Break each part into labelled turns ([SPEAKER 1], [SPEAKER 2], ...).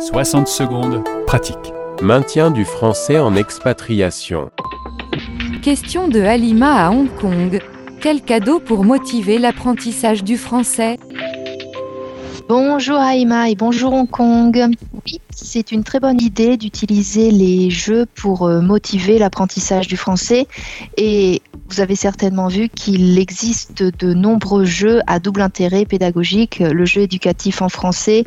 [SPEAKER 1] 60 secondes, pratique.
[SPEAKER 2] Maintien du français en expatriation.
[SPEAKER 3] Question de Halima à Hong Kong. Quel cadeau pour motiver l'apprentissage du français?
[SPEAKER 4] Bonjour Haïma et bonjour Hong Kong. Oui, c'est une très bonne idée d'utiliser les jeux pour euh, motiver l'apprentissage du français et vous avez certainement vu qu'il existe de nombreux jeux à double intérêt pédagogique. Le jeu éducatif en français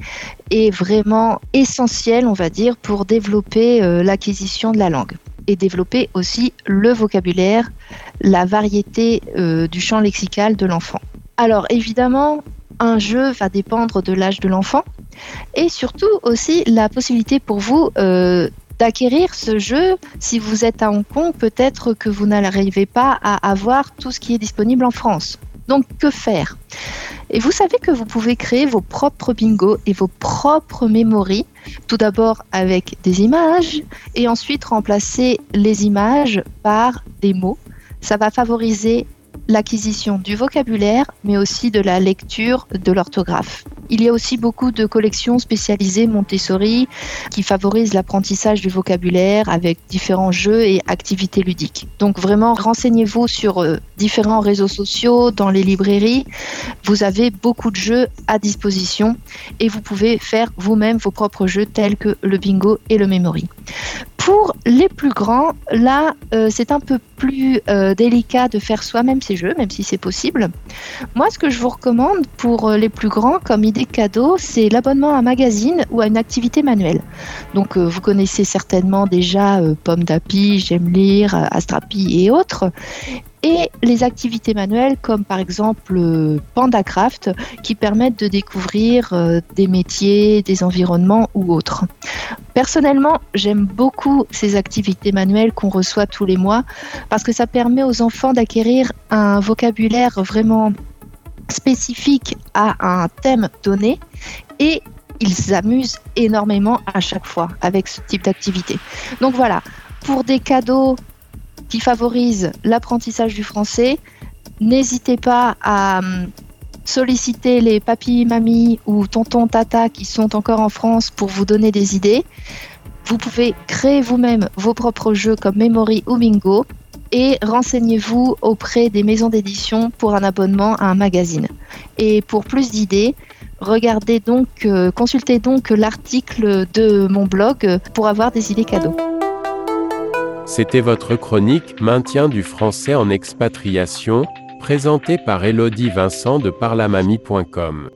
[SPEAKER 4] est vraiment essentiel, on va dire, pour développer euh, l'acquisition de la langue et développer aussi le vocabulaire, la variété euh, du champ lexical de l'enfant. Alors évidemment, un jeu va dépendre de l'âge de l'enfant et surtout aussi la possibilité pour vous euh, d'acquérir ce jeu. Si vous êtes à Hong Kong, peut-être que vous n'arrivez pas à avoir tout ce qui est disponible en France. Donc que faire? Et vous savez que vous pouvez créer vos propres bingos et vos propres mémories, tout d'abord avec des images et ensuite remplacer les images par des mots. Ça va favoriser l'acquisition du vocabulaire, mais aussi de la lecture, de l'orthographe. Il y a aussi beaucoup de collections spécialisées Montessori qui favorisent l'apprentissage du vocabulaire avec différents jeux et activités ludiques. Donc vraiment, renseignez-vous sur euh, différents réseaux sociaux, dans les librairies. Vous avez beaucoup de jeux à disposition et vous pouvez faire vous-même vos propres jeux tels que le bingo et le memory. Pour les plus grands, là, euh, c'est un peu plus euh, délicat de faire soi-même ces jeux, même si c'est possible. Moi, ce que je vous recommande pour euh, les plus grands comme idée cadeau, c'est l'abonnement à un magazine ou à une activité manuelle. Donc, vous connaissez certainement déjà Pomme d'Api, J'aime lire, Astrapi et autres et les activités manuelles comme par exemple euh, PandaCraft qui permettent de découvrir euh, des métiers, des environnements ou autres. Personnellement, j'aime beaucoup ces activités manuelles qu'on reçoit tous les mois parce que ça permet aux enfants d'acquérir un vocabulaire vraiment spécifique à un thème donné et ils s'amusent énormément à chaque fois avec ce type d'activité. Donc voilà, pour des cadeaux qui favorise l'apprentissage du français. N'hésitez pas à hum, solliciter les papis, mamies ou tonton, tata qui sont encore en France pour vous donner des idées. Vous pouvez créer vous-même vos propres jeux comme Memory ou Bingo et renseignez-vous auprès des maisons d'édition pour un abonnement à un magazine. Et pour plus d'idées, regardez donc, euh, consultez donc l'article de mon blog pour avoir des idées cadeaux.
[SPEAKER 2] C'était votre chronique Maintien du français en expatriation, présentée par Elodie Vincent de parlamami.com.